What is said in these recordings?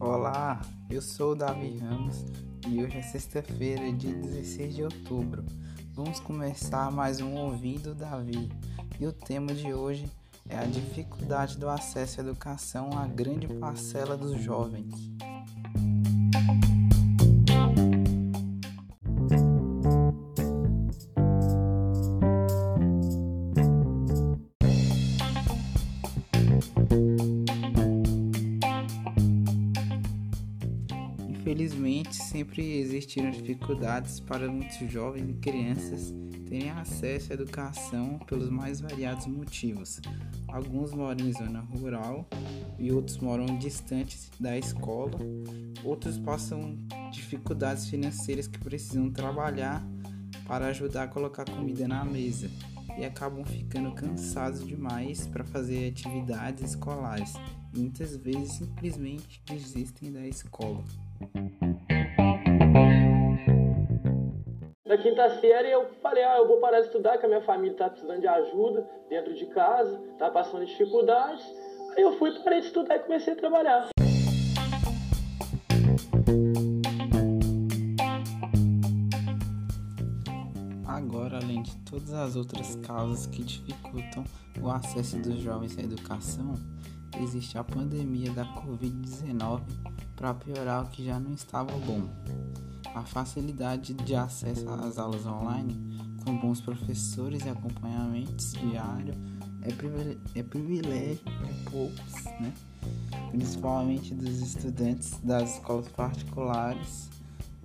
Olá, eu sou o Davi Ramos e hoje é sexta-feira, dia 16 de outubro. Vamos começar mais um Ouvindo Davi e o tema de hoje é a dificuldade do acesso à educação à grande parcela dos jovens. Infelizmente, sempre existiram dificuldades para muitos jovens e crianças terem acesso à educação pelos mais variados motivos. Alguns moram em zona rural e outros moram distantes da escola. Outros passam dificuldades financeiras que precisam trabalhar para ajudar a colocar comida na mesa e acabam ficando cansados demais para fazer atividades escolares. Muitas vezes simplesmente desistem da escola. Na quinta série eu falei, ah, eu vou parar de estudar, que a minha família está precisando de ajuda dentro de casa, está passando dificuldades. Aí eu fui, parei de estudar e comecei a trabalhar. Agora, além de todas as outras causas que dificultam o acesso dos jovens à educação, existe a pandemia da Covid-19 para piorar o que já não estava bom. A facilidade de acesso às aulas online, com bons professores e acompanhamentos diários, é, privilégio, é privilégio de poucos, né? principalmente dos estudantes das escolas particulares.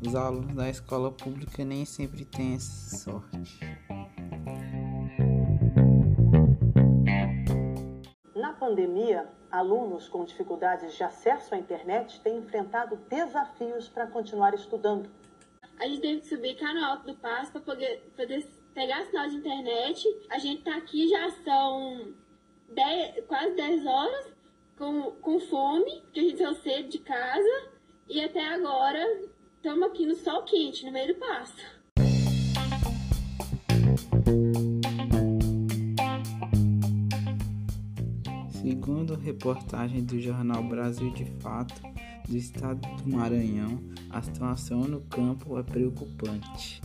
Os alunos da escola pública nem sempre têm essa sorte. Pandemia, alunos com dificuldades de acesso à internet têm enfrentado desafios para continuar estudando. A gente teve que subir cá no alto do passo para poder, poder pegar sinal de internet. A gente tá aqui já são 10, quase 10 horas com, com fome, porque a gente saiu cedo de casa. E até agora estamos aqui no sol quente, no meio do pasto. Segundo reportagem do jornal Brasil de Fato, do estado do Maranhão, a situação no campo é preocupante.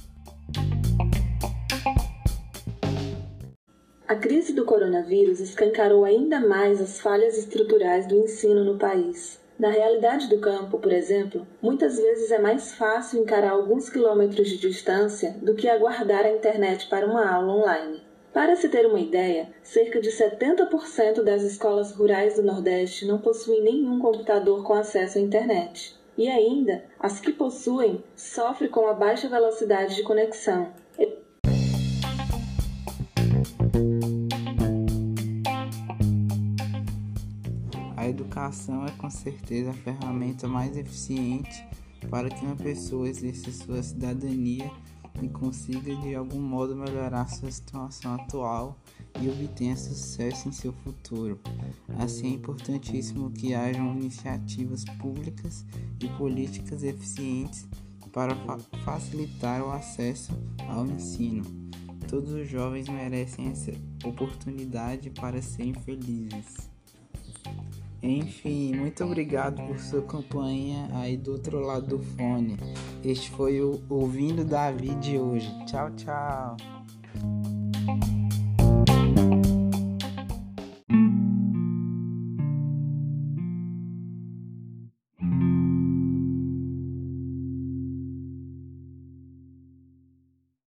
A crise do coronavírus escancarou ainda mais as falhas estruturais do ensino no país. Na realidade do campo, por exemplo, muitas vezes é mais fácil encarar alguns quilômetros de distância do que aguardar a internet para uma aula online. Para se ter uma ideia, cerca de 70% das escolas rurais do Nordeste não possuem nenhum computador com acesso à internet. E ainda, as que possuem sofrem com a baixa velocidade de conexão. A educação é com certeza a ferramenta mais eficiente para que uma pessoa exerça sua cidadania e consiga de algum modo melhorar sua situação atual e obtenha sucesso em seu futuro. Assim, é importantíssimo que hajam iniciativas públicas e políticas eficientes para fa facilitar o acesso ao ensino. Todos os jovens merecem essa oportunidade para serem felizes. Enfim, muito obrigado por sua companhia aí do outro lado do fone. Este foi o Ouvindo Davi de hoje. Tchau, tchau.